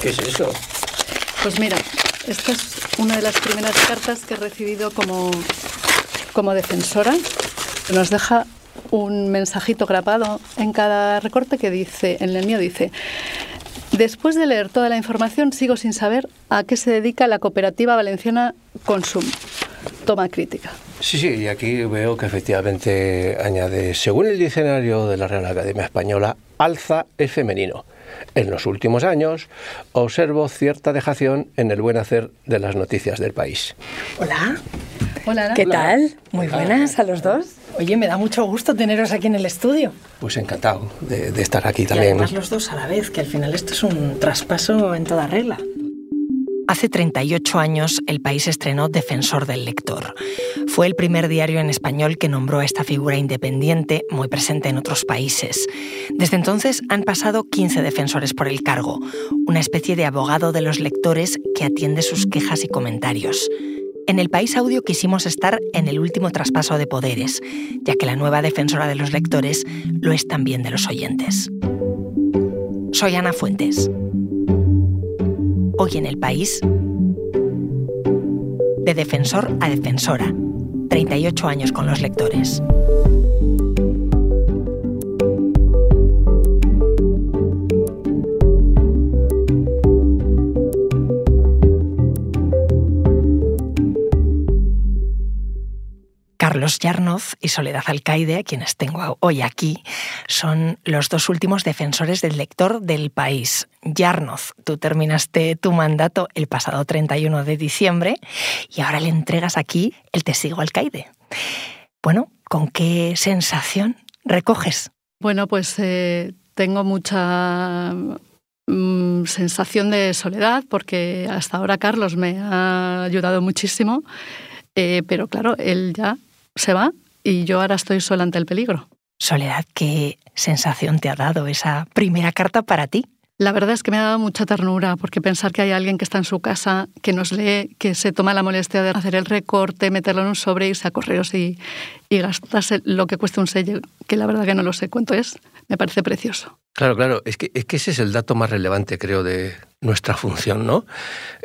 ¿Qué es eso? Pues mira, esta es una de las primeras cartas que he recibido como, como defensora. Nos deja un mensajito grabado en cada recorte que dice, en el mío dice, después de leer toda la información sigo sin saber a qué se dedica la cooperativa valenciana Consum. Toma crítica. Sí, sí, y aquí veo que efectivamente añade, según el diccionario de la Real Academia Española, alza es femenino. En los últimos años observo cierta dejación en el buen hacer de las noticias del país. Hola. Hola, ¿Qué tal? Muy buenas a los dos. Oye, me da mucho gusto teneros aquí en el estudio. Pues encantado de, de estar aquí Y también. además los dos a la vez, que al final esto es un traspaso en toda regla. Hace 38 años el país estrenó Defensor del Lector. Fue el primer diario en español que nombró a esta figura independiente, muy presente en otros países. Desde entonces han pasado 15 defensores por el cargo, una especie de abogado de los lectores que atiende sus quejas y comentarios. En el País Audio quisimos estar en el último traspaso de poderes, ya que la nueva defensora de los lectores lo es también de los oyentes. Soy Ana Fuentes. Hoy en el país, de defensor a defensora, 38 años con los lectores. Carlos Yarnoz y Soledad Alcaide, quienes tengo hoy aquí, son los dos últimos defensores del lector del país. Yarnoz, tú terminaste tu mandato el pasado 31 de diciembre y ahora le entregas aquí el testigo Alcaide. Bueno, ¿con qué sensación recoges? Bueno, pues eh, tengo mucha mm, sensación de soledad porque hasta ahora Carlos me ha ayudado muchísimo, eh, pero claro, él ya se va y yo ahora estoy sola ante el peligro. Soledad, ¿qué sensación te ha dado esa primera carta para ti? La verdad es que me ha dado mucha ternura, porque pensar que hay alguien que está en su casa, que nos lee, que se toma la molestia de hacer el recorte, meterlo en un sobre, irse a correos y, y gastarse lo que cuesta un sello, que la verdad que no lo sé cuánto es, me parece precioso. Claro, claro, es que, es que ese es el dato más relevante, creo, de nuestra función, ¿no?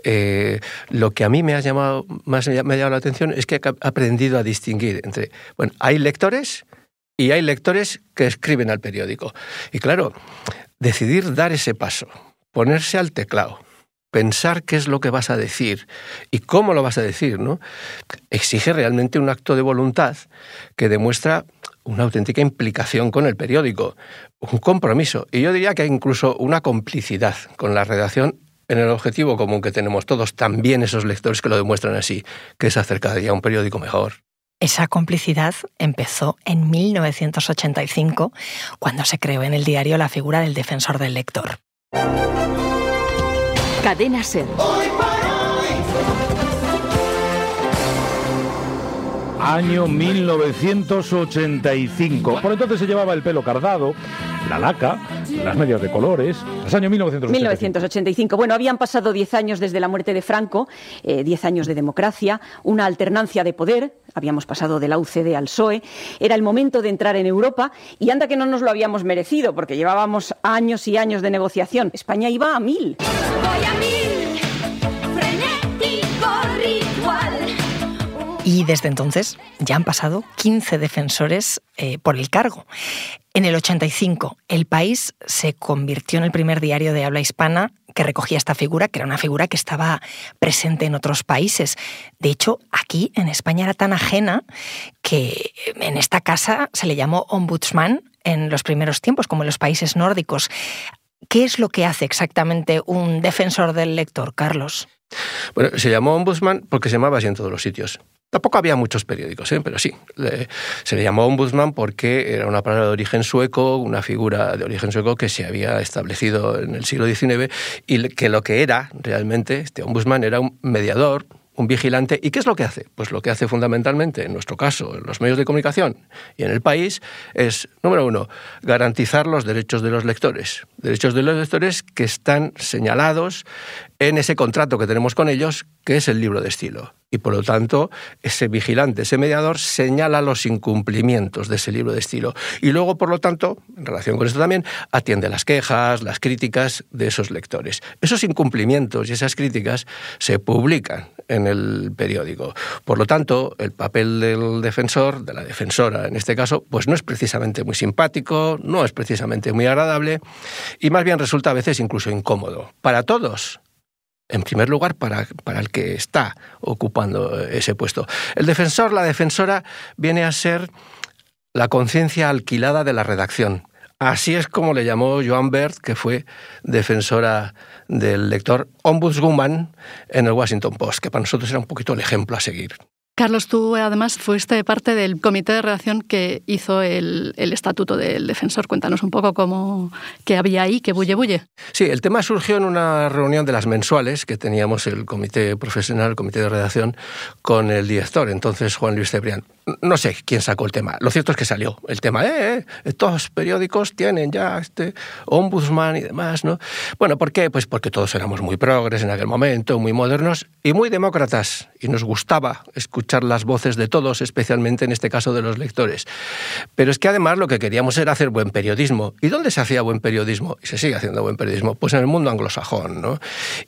Eh, lo que a mí me ha llamado, más me ha llamado la atención es que he aprendido a distinguir entre, bueno, hay lectores y hay lectores que escriben al periódico. Y claro, decidir dar ese paso, ponerse al teclado, pensar qué es lo que vas a decir y cómo lo vas a decir, ¿no? Exige realmente un acto de voluntad que demuestra una auténtica implicación con el periódico, un compromiso y yo diría que incluso una complicidad con la redacción en el objetivo común que tenemos todos, también esos lectores que lo demuestran así, que es hacer cada día un periódico mejor. Esa complicidad empezó en 1985, cuando se creó en el diario la figura del defensor del lector. Cadena Ser. Año 1985. Por entonces se llevaba el pelo cardado, la laca, las medias de colores. Es año 1985. 1985. Bueno, habían pasado 10 años desde la muerte de Franco, eh, 10 años de democracia, una alternancia de poder. Habíamos pasado de la UCD al PSOE. Era el momento de entrar en Europa y anda que no nos lo habíamos merecido porque llevábamos años y años de negociación. España iba a mil. Voy a mil, Y desde entonces ya han pasado 15 defensores eh, por el cargo. En el 85, El País se convirtió en el primer diario de habla hispana que recogía esta figura, que era una figura que estaba presente en otros países. De hecho, aquí en España era tan ajena que en esta casa se le llamó ombudsman en los primeros tiempos, como en los países nórdicos. ¿Qué es lo que hace exactamente un defensor del lector, Carlos? Bueno, se llamó ombudsman porque se llamaba así en todos los sitios. Tampoco había muchos periódicos, ¿eh? pero sí. Se le llamó ombudsman porque era una palabra de origen sueco, una figura de origen sueco que se había establecido en el siglo XIX y que lo que era realmente, este ombudsman era un mediador, un vigilante. ¿Y qué es lo que hace? Pues lo que hace fundamentalmente, en nuestro caso, en los medios de comunicación y en el país, es, número uno, garantizar los derechos de los lectores. Derechos de los lectores que están señalados en ese contrato que tenemos con ellos, que es el libro de estilo. Y por lo tanto, ese vigilante, ese mediador, señala los incumplimientos de ese libro de estilo. Y luego, por lo tanto, en relación con esto también, atiende las quejas, las críticas de esos lectores. Esos incumplimientos y esas críticas se publican en el periódico. Por lo tanto, el papel del defensor, de la defensora en este caso, pues no es precisamente muy simpático, no es precisamente muy agradable y más bien resulta a veces incluso incómodo. Para todos, en primer lugar, para, el que está ocupando ese puesto. El defensor, la defensora, viene a ser la conciencia alquilada de la redacción. Así es como le llamó Joan Bert, que fue defensora del lector Ombudswoman en el Washington Post, que para nosotros era un poquito el ejemplo a seguir. Carlos, tú además fuiste parte del comité de redacción que hizo el, el, estatuto del defensor. Cuéntanos un poco cómo qué había ahí, qué bulle bulle. Sí, el tema surgió en una reunión de las mensuales que teníamos el comité profesional, el comité de redacción, con el director, entonces Juan Luis Cebrián. No sé quién sacó el tema. Lo cierto es que salió el tema. Eh, eh, estos periódicos tienen ya este ombudsman y demás, ¿no? Bueno, ¿por qué? Pues porque todos éramos muy progres en aquel momento, muy modernos y muy demócratas. Y nos gustaba escuchar las voces de todos, especialmente en este caso de los lectores. Pero es que además lo que queríamos era hacer buen periodismo. ¿Y dónde se hacía buen periodismo? Y se sigue haciendo buen periodismo. Pues en el mundo anglosajón, ¿no?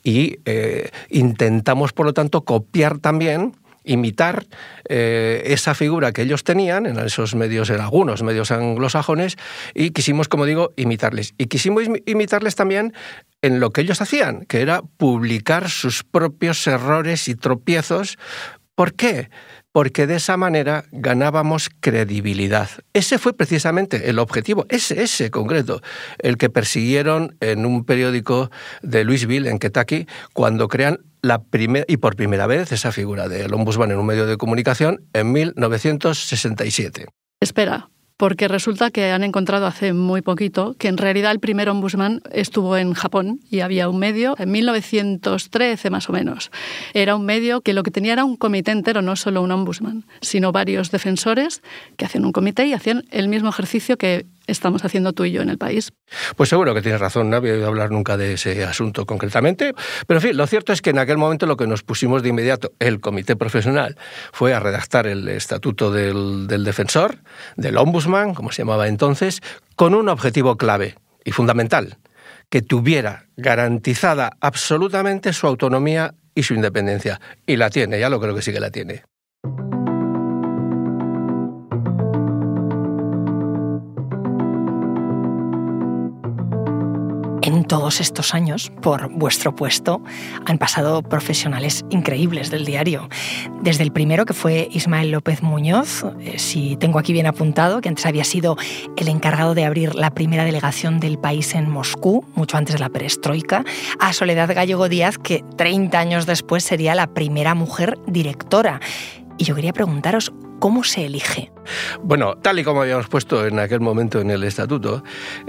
Y eh, intentamos, por lo tanto, copiar también imitar eh, esa figura que ellos tenían en esos medios, en algunos medios anglosajones, y quisimos, como digo, imitarles. Y quisimos imitarles también en lo que ellos hacían, que era publicar sus propios errores y tropiezos. ¿Por qué? porque de esa manera ganábamos credibilidad. Ese fue precisamente el objetivo, ese, ese concreto, el que persiguieron en un periódico de Louisville, en Kentucky, cuando crean la primera y por primera vez esa figura del ombudsman en un medio de comunicación en 1967. Espera, porque resulta que han encontrado hace muy poquito que en realidad el primer ombudsman estuvo en Japón y había un medio en 1913 más o menos. Era un medio que lo que tenía era un comité entero, no solo un ombudsman, sino varios defensores que hacían un comité y hacían el mismo ejercicio que estamos haciendo tú y yo en el país. Pues seguro que tienes razón, no había oído hablar nunca de ese asunto concretamente, pero en fin, lo cierto es que en aquel momento lo que nos pusimos de inmediato, el comité profesional, fue a redactar el estatuto del, del defensor, del ombudsman, como se llamaba entonces, con un objetivo clave y fundamental, que tuviera garantizada absolutamente su autonomía y su independencia. Y la tiene, ya lo creo que sí que la tiene. Todos estos años, por vuestro puesto, han pasado profesionales increíbles del diario. Desde el primero, que fue Ismael López Muñoz, eh, si tengo aquí bien apuntado, que antes había sido el encargado de abrir la primera delegación del país en Moscú, mucho antes de la perestroika, a Soledad Gallego Díaz, que 30 años después sería la primera mujer directora. Y yo quería preguntaros, ¿Cómo se elige? Bueno, tal y como habíamos puesto en aquel momento en el estatuto,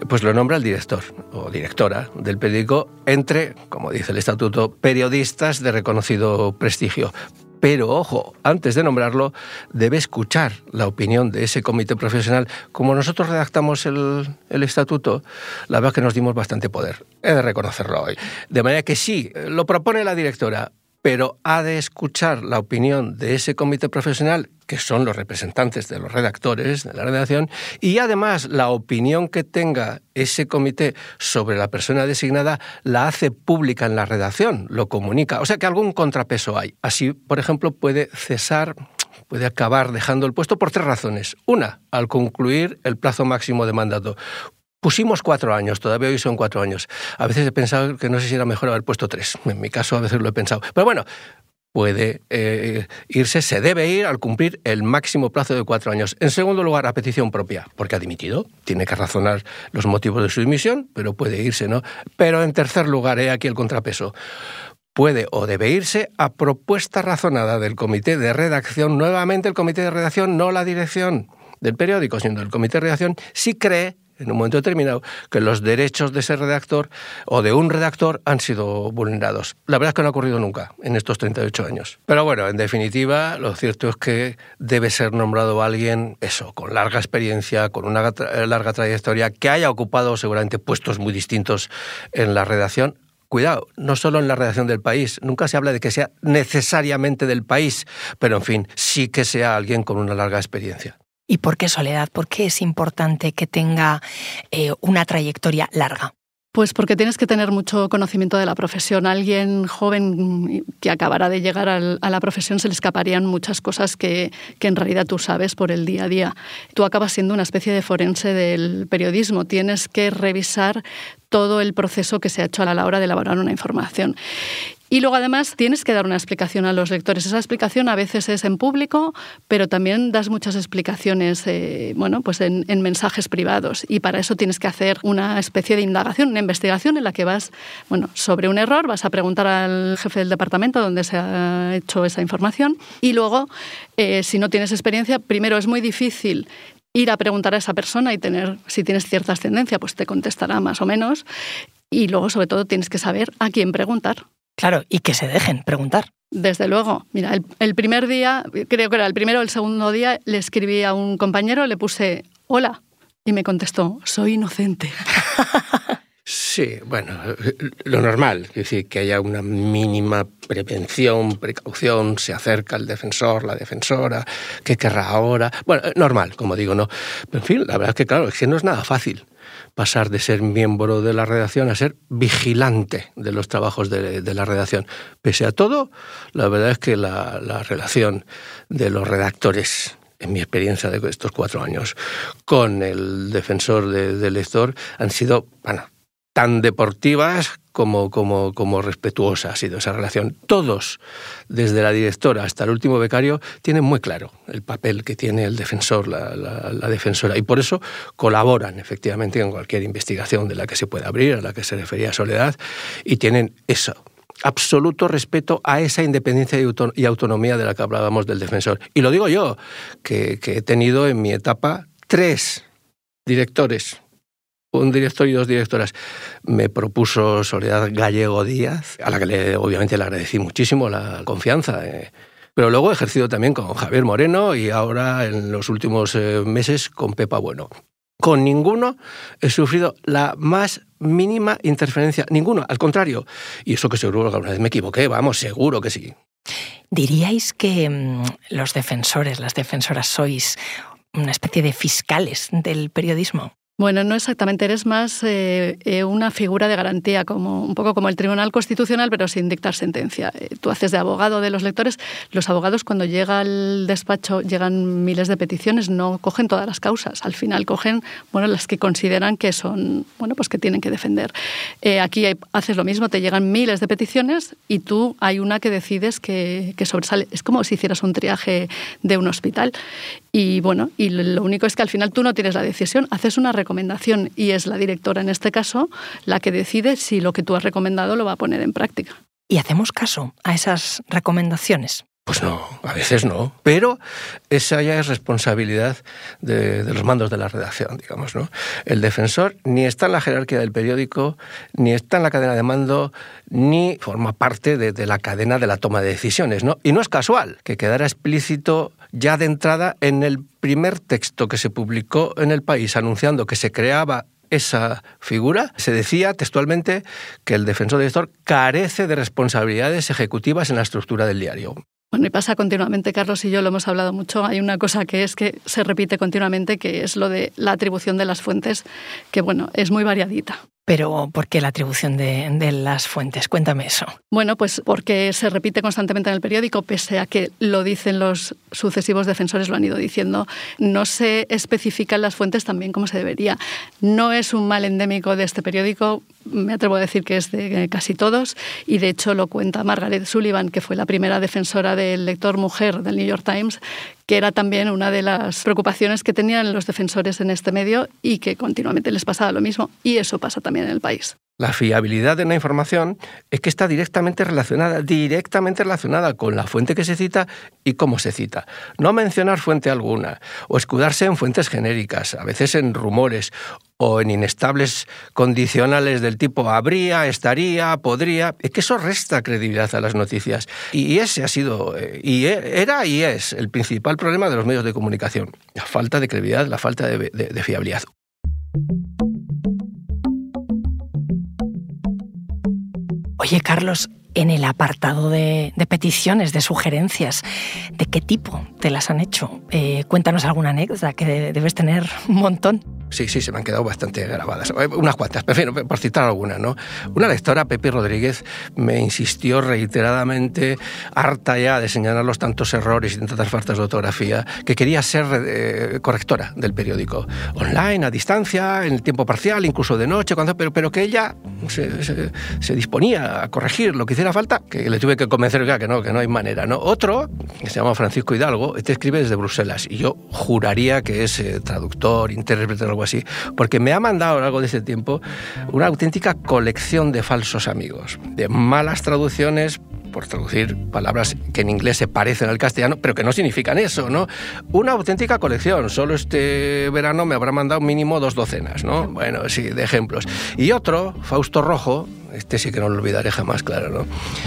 pues lo nombra el director o directora del periódico entre, como dice el estatuto, periodistas de reconocido prestigio. Pero ojo, antes de nombrarlo, debe escuchar la opinión de ese comité profesional. Como nosotros redactamos el, estatuto, la verdad es que nos dimos bastante poder. He de reconocerlo hoy. De manera que sí, lo propone la directora, pero ha de escuchar la opinión de ese comité profesional, que son los representantes de los redactores de la redacción, y además la opinión que tenga ese comité sobre la persona designada la hace pública en la redacción, lo comunica. O sea que algún contrapeso hay. Así, por ejemplo, puede cesar puede acabar dejando el puesto por tres razones. Una, al concluir el plazo máximo de mandato. Pusimos cuatro años, todavía hoy son cuatro años. A veces he pensado que no sé si era mejor haber puesto tres. En mi caso a veces lo he pensado. Pero bueno, puede eh, irse, se debe ir al cumplir el máximo plazo de cuatro años. En segundo lugar, a petición propia, porque ha dimitido. Tiene que razonar los motivos de su dimisión, pero puede irse, ¿no? Pero en tercer lugar, he aquí el contrapeso puede o debe irse a propuesta razonada del comité de redacción, nuevamente el comité de redacción, no la dirección del periódico, sino el comité de redacción, si cree en un momento determinado que los derechos de ese redactor o de un redactor han sido vulnerados. La verdad es que no ha ocurrido nunca en estos 38 años. Pero bueno, en definitiva, lo cierto es que debe ser nombrado alguien, eso, con larga experiencia, con una larga trayectoria, que haya ocupado seguramente puestos muy distintos en la redacción, cuidado, no solo en la redacción del país, nunca se habla de que sea necesariamente del país, pero en fin, sí que sea alguien con una larga experiencia. ¿Y por qué Soledad? ¿Por qué es importante que tenga eh, una trayectoria larga? Pues porque tienes que tener mucho conocimiento de la profesión. Alguien joven que acabará de llegar a la profesión se le escaparían muchas cosas que en realidad tú sabes por el día a día. Tú acabas siendo una especie de forense del periodismo. Tienes que revisar todo el proceso que se ha hecho a la hora de elaborar una información. Y luego además tienes que dar una explicación a los lectores. Esa explicación a veces es en público, pero también das muchas explicaciones eh, bueno, pues en, en mensajes privados. Y para eso tienes que hacer una especie de indagación, una investigación en la que vas bueno, sobre un error, vas a preguntar al jefe del departamento donde se ha hecho esa información. Y luego, eh, si no tienes experiencia, primero es muy difícil ir a preguntar a esa persona y tener, si tienes cierta ascendencia, pues te contestará más o menos. Y luego, sobre todo, tienes que saber a quién preguntar. Claro, y que se dejen preguntar. Desde luego. Mira, el, el primer día, creo que era el primero o el segundo día, le escribí a un compañero, le puse hola y me contestó, soy inocente. Sí, bueno, lo normal, es decir, que haya una mínima prevención, precaución, se acerca el defensor, la defensora, ¿qué querrá ahora? Bueno, eh, normal, como digo, ¿no? Pero, en fin, la verdad es que, claro, es que no es nada fácil pasar de ser miembro de la redacción a ser vigilante de los trabajos de, de la redacción. Pese a todo, la verdad es que la, la relación de los redactores en mi experiencia de estos cuatro años, con el defensor de- del lector han sido, bueno, tan deportivas como, como, como respetuosa ha sido esa relación. Todos, desde la directora hasta el último becario, tienen muy claro el papel que tiene el defensor, la, defensora, y por eso colaboran efectivamente en cualquier investigación de la que se pueda abrir, a la que se refería Soledad, y tienen eso, absoluto respeto a esa independencia y auto- y autonomía de la que hablábamos del defensor. Y lo digo yo, que he tenido en mi etapa tres directores un director y dos directoras. Me propuso Soledad Gallego Díaz, a la que le, obviamente le agradecí muchísimo la confianza. eh. Pero luego he ejercido también con Javier Moreno y ahora en los últimos eh, meses con Pepa Bueno. Con ninguno he sufrido la más mínima interferencia, ninguno, al contrario. Y eso que seguro que alguna vez me equivoqué, vamos, seguro que sí. ¿Diríais que mm, los defensores, las defensoras sois una especie de fiscales del periodismo? Bueno, no exactamente, eres más eh, eh, una figura de garantía, como un poco como el Tribunal Constitucional, pero sin dictar sentencia. Eh, tú haces de abogado de los lectores. Los abogados, cuando llega al despacho, llegan miles de peticiones, no cogen todas las causas. Al final cogen bueno, las que consideran que son, bueno, pues que tienen que defender. Aquí hay- haces lo mismo, te llegan miles de peticiones y tú hay una que decides que, que sobresale. Es como si hicieras un triaje de un hospital. Y bueno, y lo único es que al final tú no tienes la decisión, haces una recomendación y es la directora en este caso la que decide si lo que tú has recomendado lo va a poner en práctica. ¿Y hacemos caso a esas recomendaciones? Pues no, a veces no. Pero esa ya es responsabilidad de, de los mandos de la redacción, digamos, ¿no? El defensor ni está en la jerarquía del periódico, ni está en la cadena de mando, ni forma parte de, de la cadena de la toma de decisiones, ¿no? Y no es casual que quedara explícito ya de entrada en el primer texto que se publicó en el país anunciando que se creaba esa figura, se decía textualmente que el defensor director carece de responsabilidades ejecutivas en la estructura del diario. Bueno, y pasa continuamente, Carlos y yo lo hemos hablado mucho. Hay una cosa que es que se repite continuamente, que es lo de la atribución de las fuentes, que bueno, es muy variadita. Pero ¿por qué la atribución de, las fuentes? Cuéntame eso. Bueno, pues porque se repite constantemente en el periódico, pese a que lo dicen los sucesivos defensores, lo han ido diciendo, no se especifican las fuentes también como se debería. No es un mal endémico de este periódico, me atrevo a decir que es de casi todos, y de hecho lo cuenta Margaret Sullivan, que fue la primera defensora del lector mujer del New York Times, que era también una de las preocupaciones que tenían los defensores en este medio y que continuamente les pasaba lo mismo, y eso pasa también en el país. La fiabilidad de una información es que está directamente relacionada, directamente relacionada con la fuente que se cita y cómo se cita. No mencionar fuente alguna o escudarse en fuentes genéricas, a veces en rumores o en inestables condicionales del tipo habría, estaría, podría, es que eso resta credibilidad a las noticias. Y ese ha sido, eh, y e, era y es el principal problema de los medios de comunicación, la falta de credibilidad, la falta de, de, de fiabilidad. Oye, Carlos, en el apartado de, de, peticiones, de sugerencias, ¿de qué tipo te las han hecho? Eh, cuéntanos alguna anécdota que debes tener un montón. Sí, sí, se me han quedado bastante grabadas. Eh, unas cuantas, pero por citar alguna, ¿no? Una lectora, Pepe Rodríguez, me insistió reiteradamente, harta ya de señalar los tantos errores y tantas faltas de ortografía, que quería ser eh, correctora del periódico. Online, a distancia, en tiempo parcial, incluso de noche, cuando, pero, pero que ella se, se, se, disponía a corregir lo que hiciera falta, que le tuve que convencer que no, que no hay manera, ¿no? Otro, que se llama Francisco Hidalgo, este escribe desde Bruselas, y yo juraría que es eh, traductor, intérprete, algo así, porque me ha mandado a lo largo de ese tiempo una auténtica colección de falsos amigos, de malas traducciones por traducir palabras que en inglés se parecen al castellano, pero que no significan eso, ¿no? Una auténtica colección. Solo este verano me habrá mandado mínimo dos docenas, ¿no? Bueno, sí, de ejemplos. Y otro, Fausto Rojo, este sí que no lo olvidaré jamás, claro, ¿no?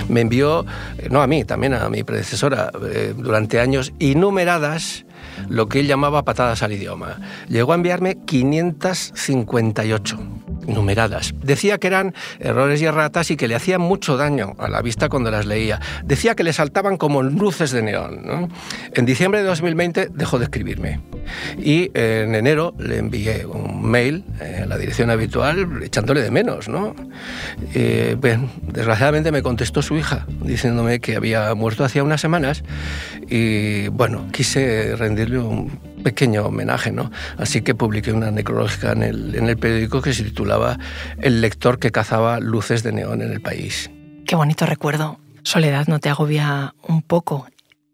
Me envió, no a mí, también a mi predecesora, eh, durante años, innumeradas lo que él llamaba patadas al idioma. Llegó a enviarme 558 numeradas. Decía que eran errores y erratas y que le hacían mucho daño a la vista cuando las leía. Decía que le saltaban como luces de neón. En diciembre de 2020 dejó de escribirme. Y en enero le envié un mail a la dirección habitual echándole de menos. ¿no? Eh, bien, desgraciadamente me contestó su hija diciéndome que había muerto hacía unas semanas y bueno, quise rendirle un pequeño homenaje, ¿no? Así que publiqué una necrológica en el, en el periódico que se titulaba El lector que cazaba luces de neón en el país. Qué bonito recuerdo. Soledad, ¿no te agobia un poco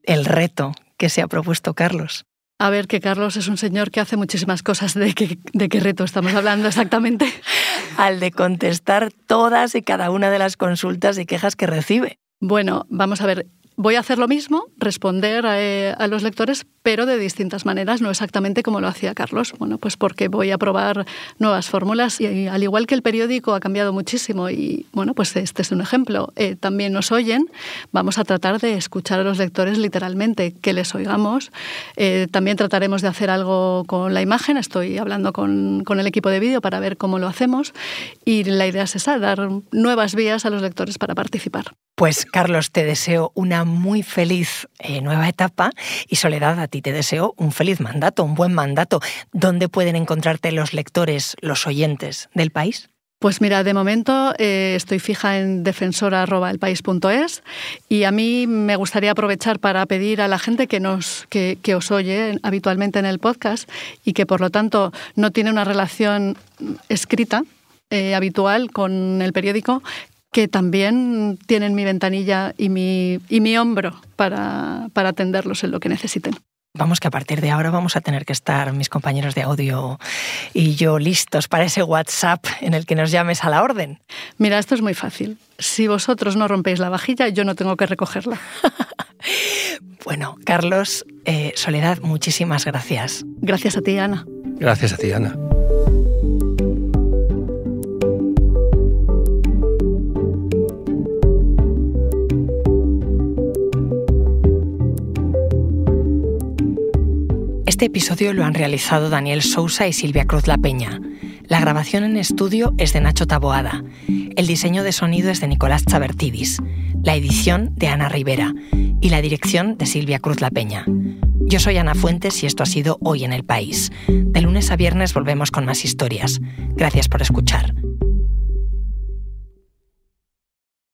el reto que se ha propuesto Carlos? A ver, que Carlos es un señor que hace muchísimas cosas. ¿De qué, de qué reto estamos hablando exactamente? Al de contestar todas y cada una de las consultas y quejas que recibe. Bueno, vamos a ver. Voy a hacer lo mismo, responder a, eh, a, los lectores, pero de distintas maneras, no exactamente como lo hacía Carlos. Bueno, pues porque voy a probar nuevas fórmulas y al igual que el periódico ha cambiado muchísimo y bueno, pues este es un ejemplo. Eh, también nos oyen, vamos a tratar de escuchar a los lectores literalmente, que les oigamos. Eh, también trataremos de hacer algo con la imagen, estoy hablando con, con el equipo de vídeo para ver cómo lo hacemos y la idea es esa, dar nuevas vías a los lectores para participar. Pues Carlos, te deseo una muy feliz eh, nueva etapa y Soledad, a ti te deseo un feliz mandato, un buen mandato. ¿Dónde pueden encontrarte los lectores, los oyentes del país? Pues mira, de momento eh, estoy fija en defensora.elpaís.es y a mí me gustaría aprovechar para pedir a la gente que, nos, que, que os oye habitualmente en el podcast y que por lo tanto no tiene una relación escrita, eh, habitual con el periódico, que también tienen mi ventanilla y mi, y mi hombro para, para atenderlos en lo que necesiten. Vamos que a partir de ahora vamos a tener que estar mis compañeros de audio y yo listos para ese WhatsApp en el que nos llames a la orden. Mira, esto es muy fácil. Si vosotros no rompéis la vajilla, yo no tengo que recogerla. bueno, Carlos, eh, Soledad, muchísimas gracias. Gracias a ti, Ana. Gracias a ti, Ana. Este episodio lo han realizado Daniel Sousa y Silvia Cruz La Peña. La grabación en estudio es de Nacho Taboada. El diseño de sonido es de Nicolás Chabertidis. La edición de Ana Rivera. Y la dirección de Silvia Cruz La Peña. Yo soy Ana Fuentes y esto ha sido Hoy en el País. De lunes a viernes volvemos con más historias. Gracias por escuchar.